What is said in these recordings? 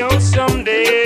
know someday,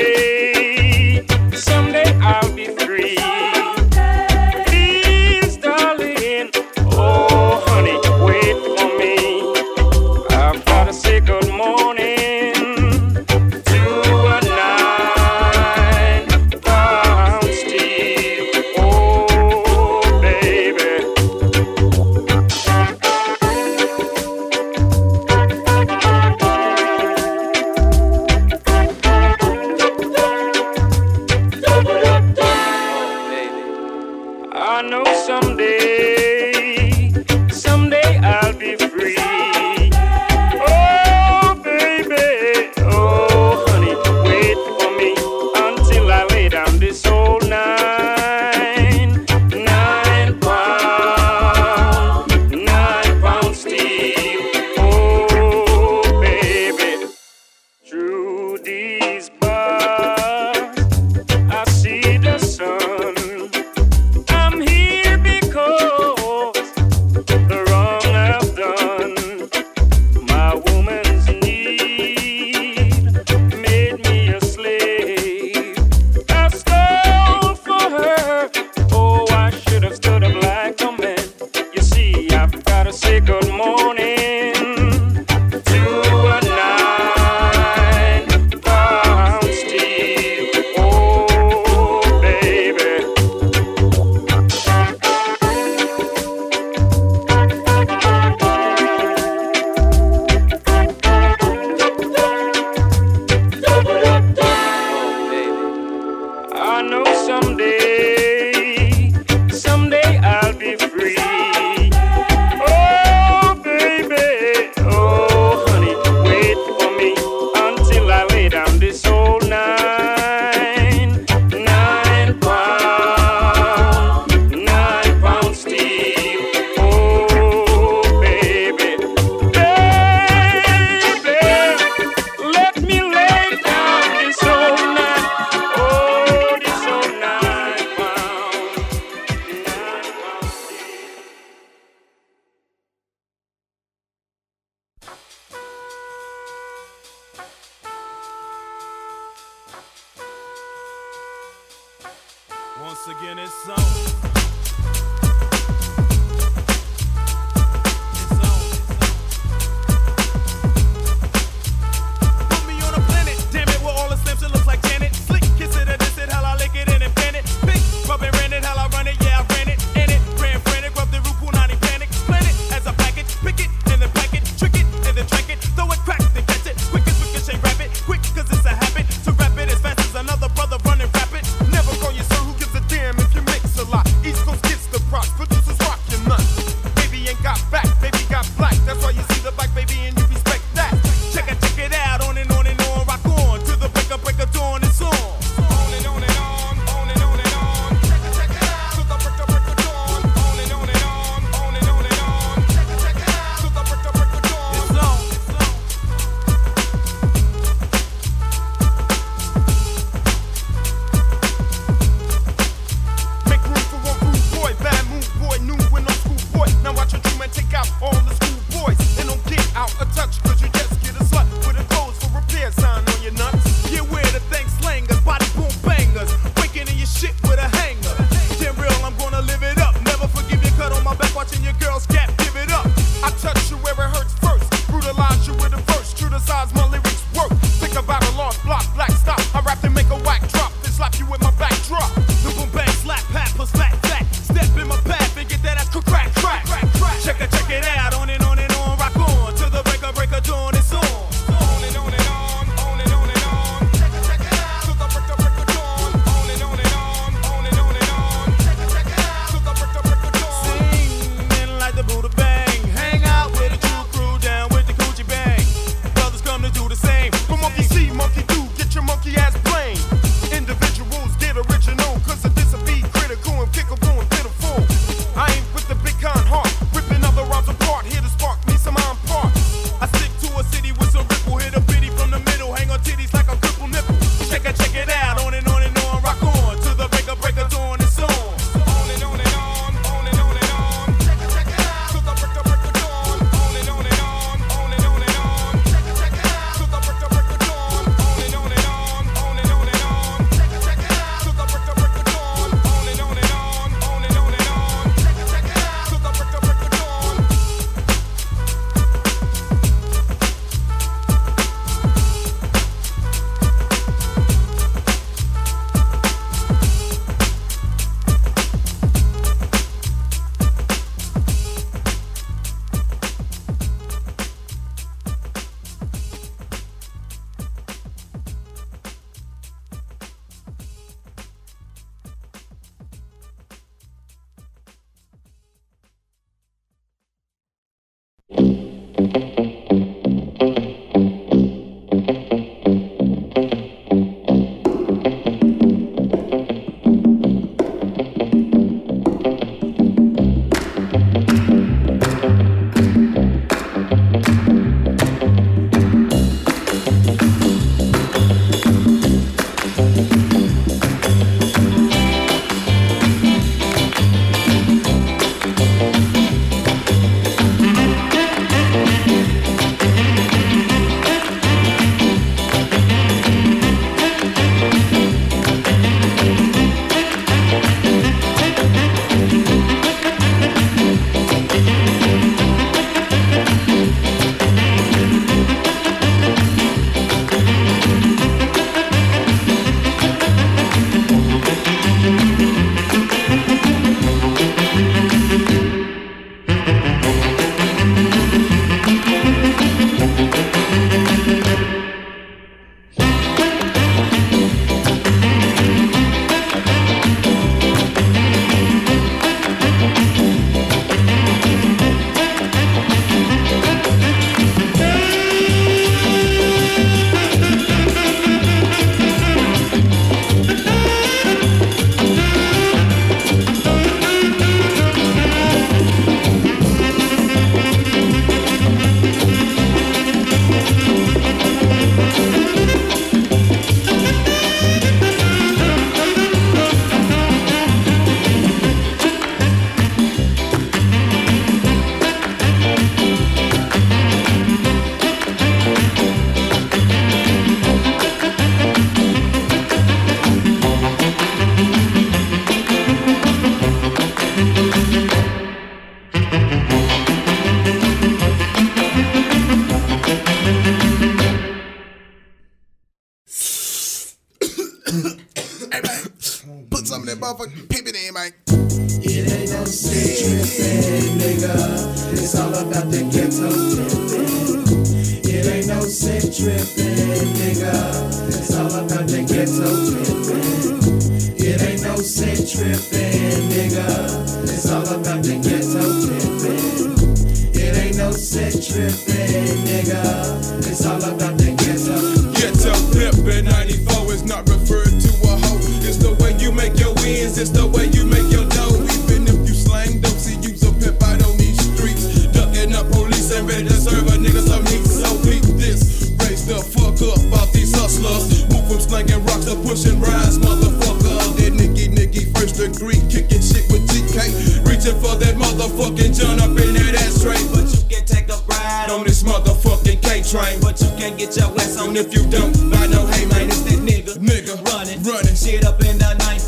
running, shit up in the 9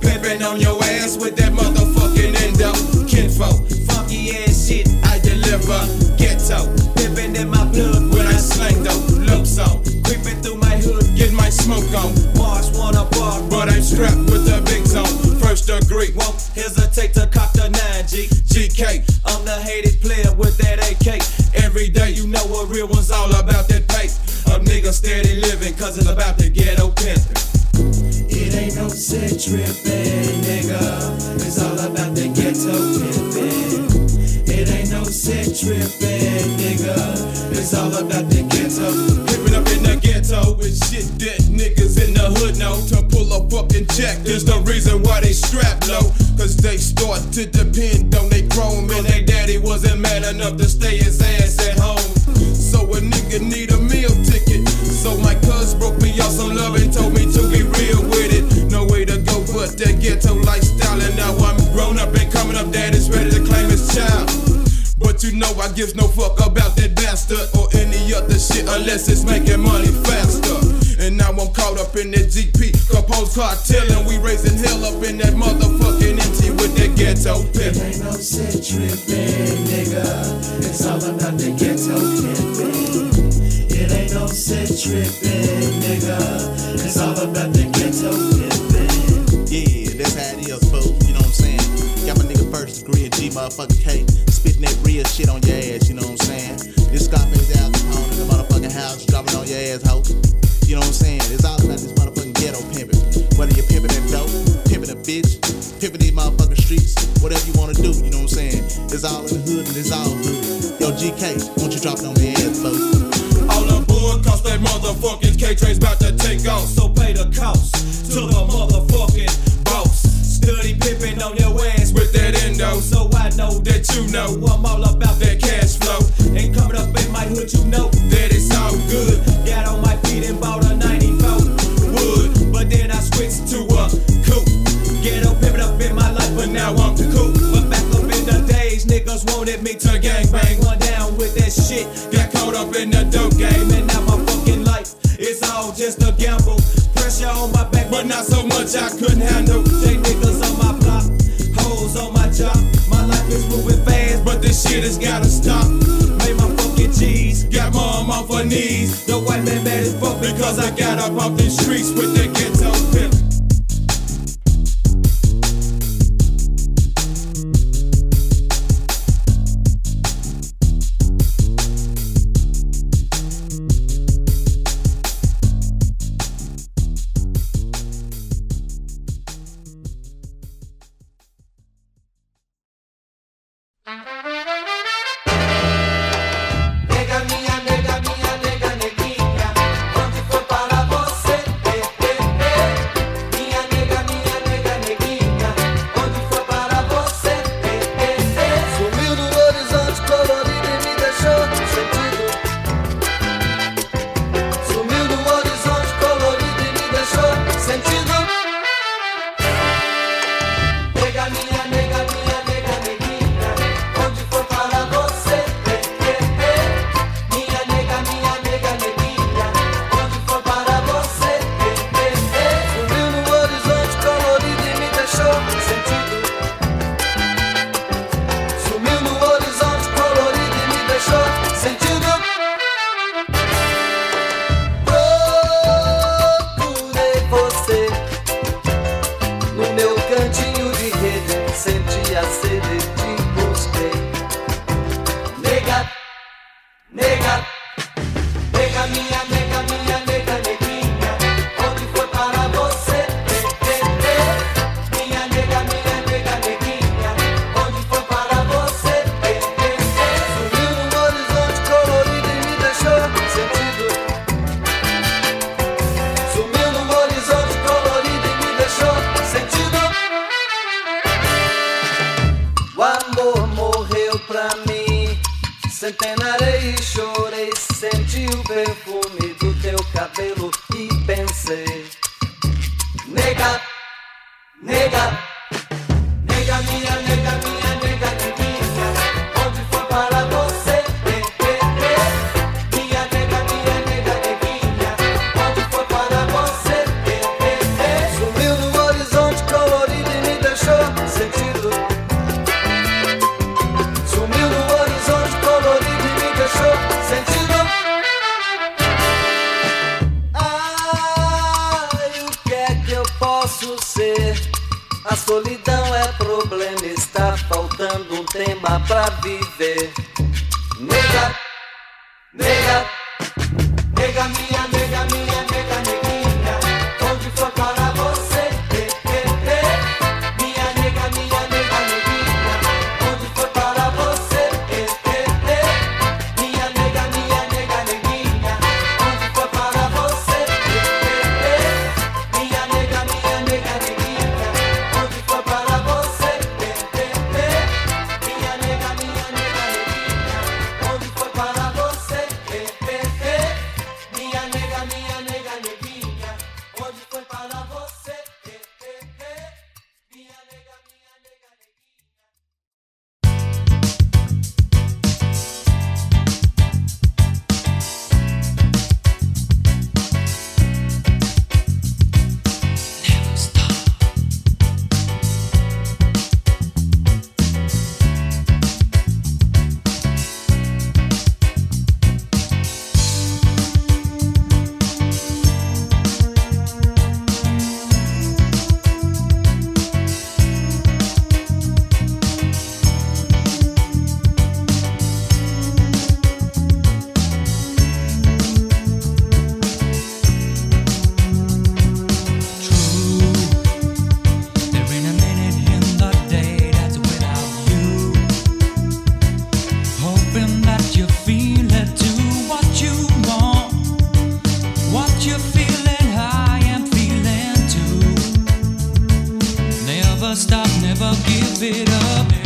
Pimpin' on your ass with that motherfucking endo. Kinfo, Funky ass shit, I deliver. Ghetto, pimpin' in my blood when I slang though. Loop song, creeping through my hood. get my smoke on. Mars wanna bar, But I'm strapped with the big zone. First degree, won't hesitate to cock the 9G. GK. I'm the hated player with that AK. Every day you know a real one's all about that pay. A nigga steady living, cause it's about the ghetto pimpin'. It ain't no sick trippin', nigga. It's all about the ghetto pimpin'. It ain't no sick trippin', nigga. It's all about the ghetto. Living up in the ghetto with shit that niggas in the hood know. To pull a fucking jack is the reason why they strap low. Cause they start to depend on they chrome. And they daddy wasn't man enough to stay his ass at home. So a nigga need a meal ticket. So my broke me off some love and told me to be real with it. No way to go but that ghetto lifestyle. And now I'm grown up and coming up, daddy's ready to claim his child. But you know I gives no fuck about that bastard or any other shit unless it's making money faster. And now I'm caught up in that GP Capone's cartel and we raising hell up in that motherfucking MT with that ghetto It pimp. ain't no sick trippin', nigga. It's all about the ghetto pimpin'. It ain't no sick trippin', nigga. It's all about the ghetto pimpin'. Yeah, that's how it is, fool. You know what I'm saying? Got my nigga first degree in G motherfucking K. Spitting that real shit on your ass, you know what I'm saying? This Scarface Al Capone in the motherfucking house, dropping on your ass, hoe. You know what I'm saying? It's all about this motherfucking ghetto pimping. Whether you're pimping that dope, pimping a bitch, pimping these motherfucking streets, whatever you wanna do, you know what I'm saying? It's all in the hood and it's all good. Yo, GK, won't you drop it on motherfucking K-Train's about to take off. So pay the cost to the motherfucking boss. Study pimping on your ass With that endo, So I know that you know I'm all about Because I got up off the streets with A solidão é problema, está faltando um tema pra viver. Nega, nega, nega minha, nega minha. never stop, never give it up.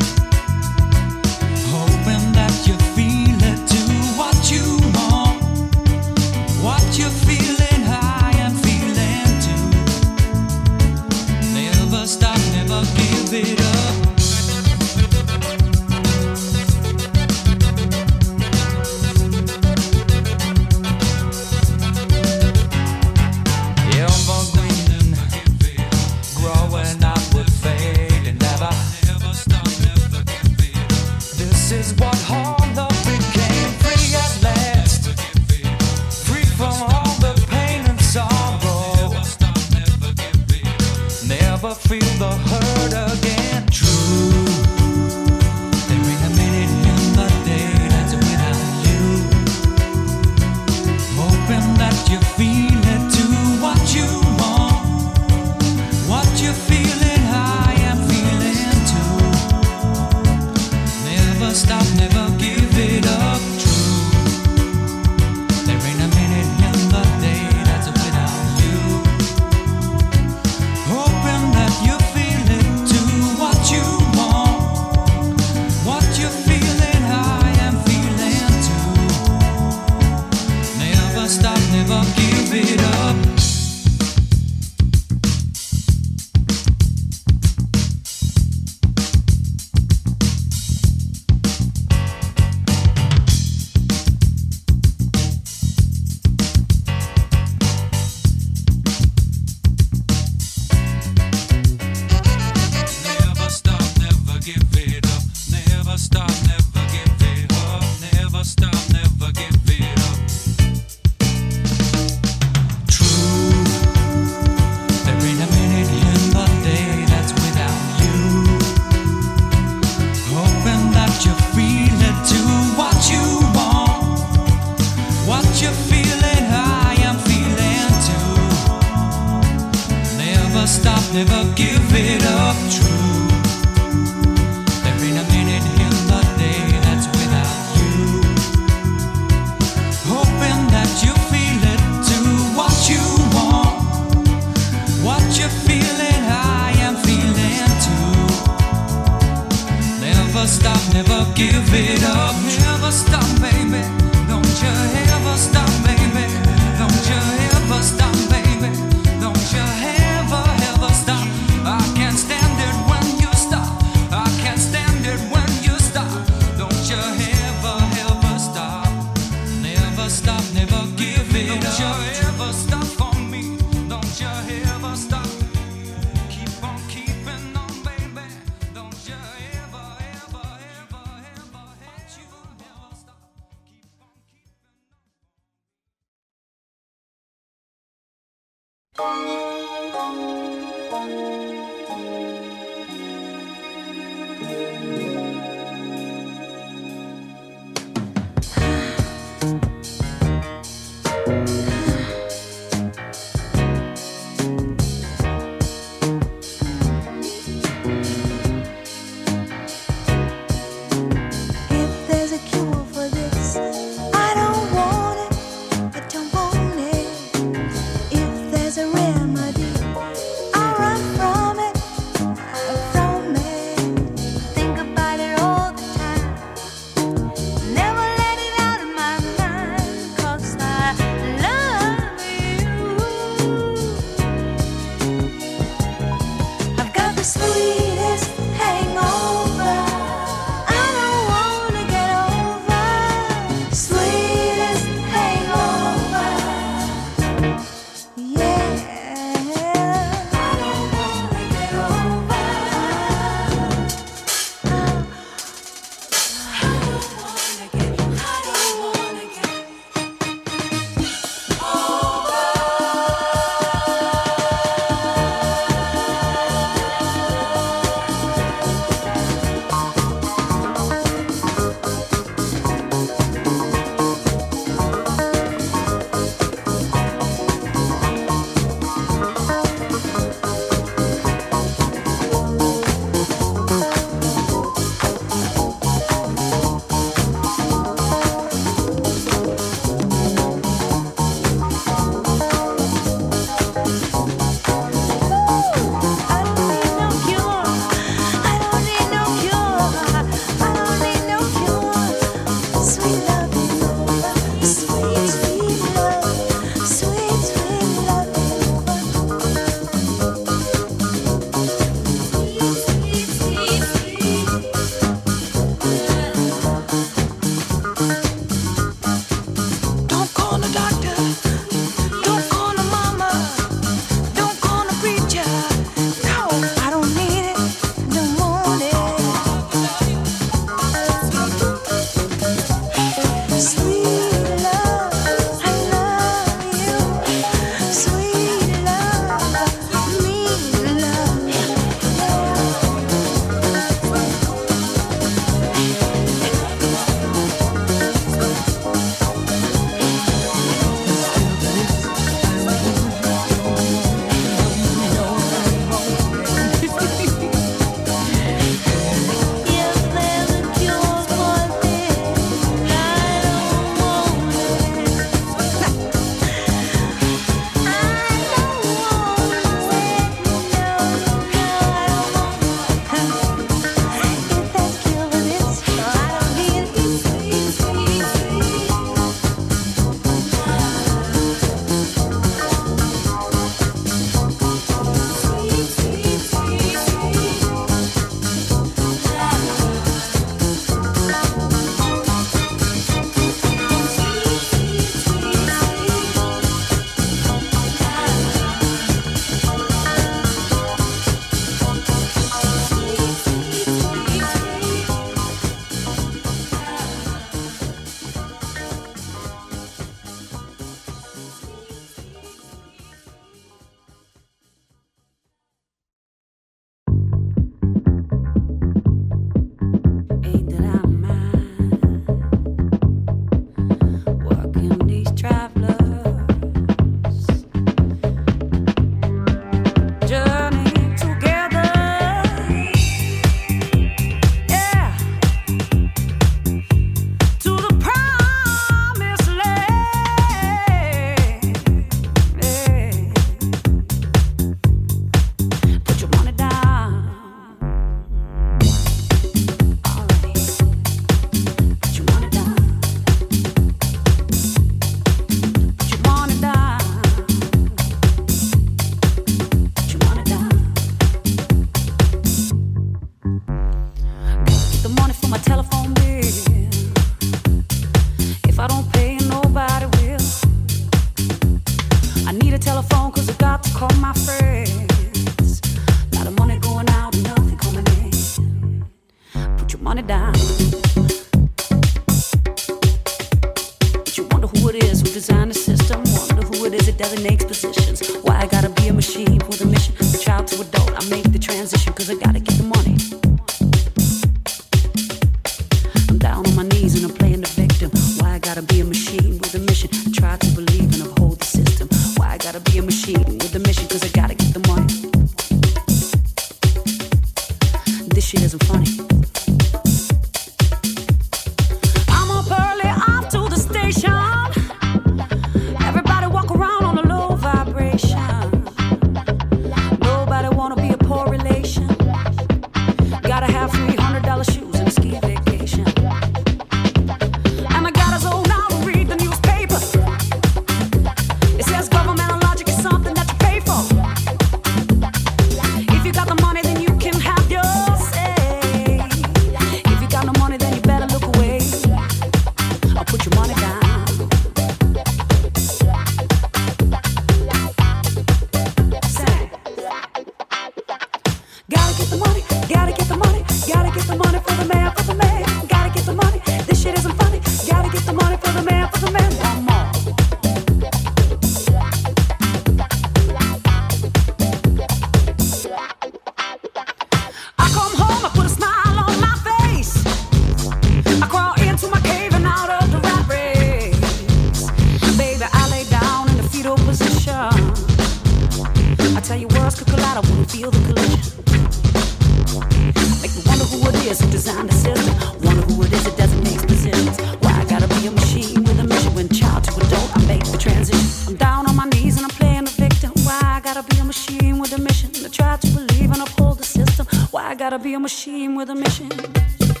Gotta be a machine with a mission?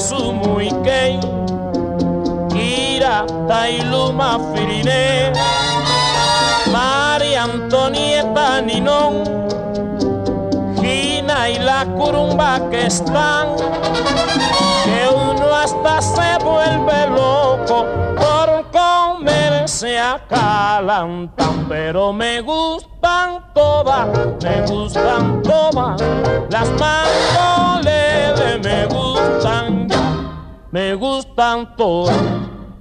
Francia Sumuikei, Kira Tailuma Firine, María Antonieta Ninón, Gina y la curumba que están, que uno hasta se vuelve loco por comerse acalantan, pero me gustan todas, me gustan todas, las ya, me gustan todas,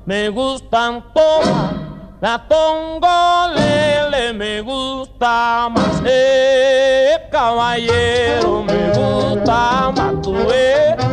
me gustan todas. La tongolele me gusta más, eh, caballero me gusta más, tú eh.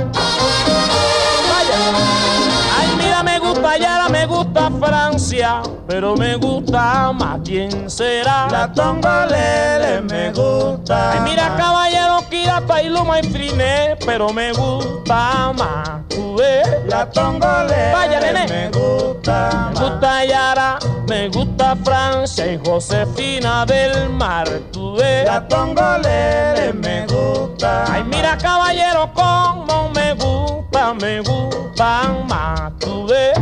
Francia, pero me gusta más, ¿quién será? La tongolele me gusta Ay mira caballero, Kirata y Luma y Friné, pero me gusta más, tú eh. La tongolele Vaya nene, me gusta Me gusta Yara, me gusta Francia y Josefina del Mar, tú ves. La tongolele me gusta. Ay, mira caballero, como me gusta, me gustan más, tú ves.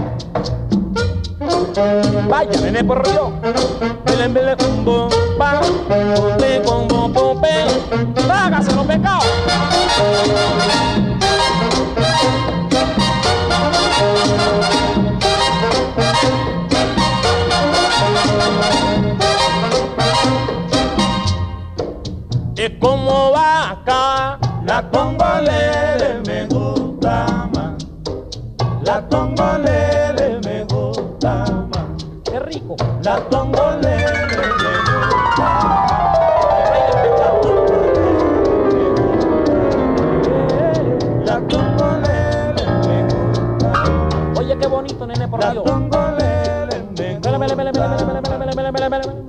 Vaya, nene, por yo. Bele, bele, bumbo, pa. Pompe, combo, pompe. Trágase los pecados. ¿Y cómo va acá? La congolera me gusta más. La congolera. La tongolele me gusta. La tongolele me gusta. Oye, qué bonito, nene, por Dios. La tongolele me gusta.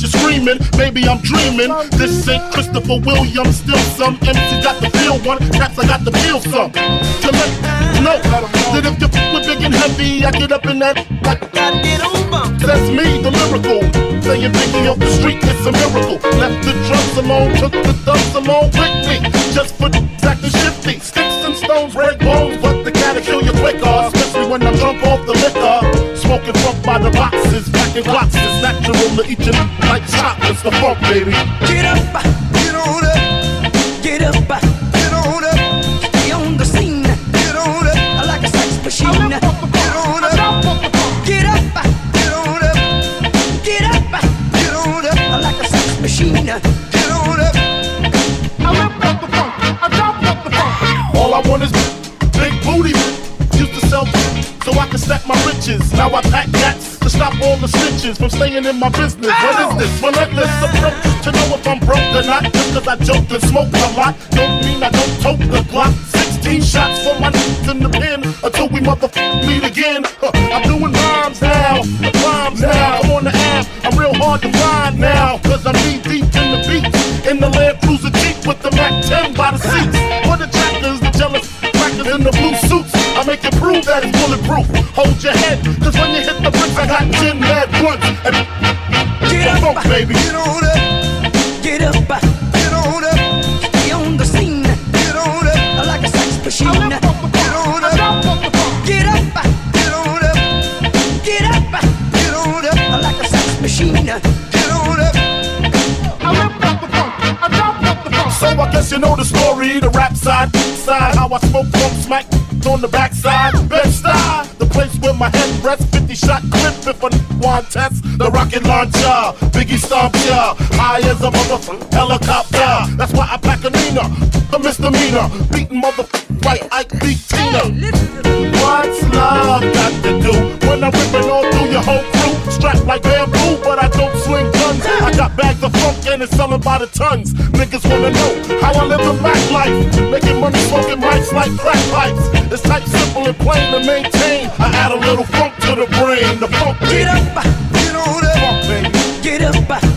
That you're screaming. Maybe I'm dreaming. This ain't Christopher Williams, still some MC got the feel one, perhaps I got the feel some. To let you know that if you f with big and heavy, I get up in that like That's me, the miracle. Saying Biggie off the street, it's a miracle. Left the drums alone, took the thugs along with me, just for the acting shifty. Sticks and stones, break bones, but the cat'll kill you quicker, especially when I'm drunk off the liquor. Smoking funk by the boxes, packing boxes, natural to each and like chocolates, the funk, baby. Get up, get on up, get up, get on up, stay on the scene. Get on up, I like a sex machine. Get on up, get up, get on up, get up, get on up, I like a sex machine. Get on up, I lift up the funk, I drop up the funk. All I want is big booty. Used to sell so I can stack my riches. Now I pack cats to stop all the snitches from staying in my business. What is this? Relentless approach to know if I'm broke or not. Just cause I joke and smoke a lot. Don't mean I don't tote the block. 16 shots for my niggas in the pen until we motherfucker meet again. Huh, I'm doing rhymes now, rhymes now. I'm on the app, I'm real hard to find now. Cause I'm knee deep in the beats. In the Land Cruiser Jeep with the Mac 10 by the seats. For the trackers, the jealous crackers in the blue make it prove that it's bulletproof. Hold your head, cause when you hit the bricks, I got 10 mad blunts. And Get funk, up, baby. Get on up, get up, get on up, stay on the scene. Get on up, I like a sex machine. Get on up, get up, get on up, get up, get on up, I like a sex machine. Get on up, I lift up the funk, I drop up the funk. So I guess you know the story, the rap side, side, how I smoke funk smack on the backside. Best the place where my head rests, 50 shot clip if a n- want test. The rocket launcher, Biggie stomp ya, high as a motherfucker helicopter. That's why I pack a Nina, a misdemeanor, beating motherfucker like Ike beat Tina. What's love got to do when I'm ripping all through your whole crew? Strapped like bamboo, but I don't swing guns. I got bags of funk and it's selling by the tons. Niggas wanna know how I live a back life. Making money smoking mics like crack pipes. It's type simple and plain to maintain. I add a little funk to the brain. The funk Get up, get on up, funk, baby. get up,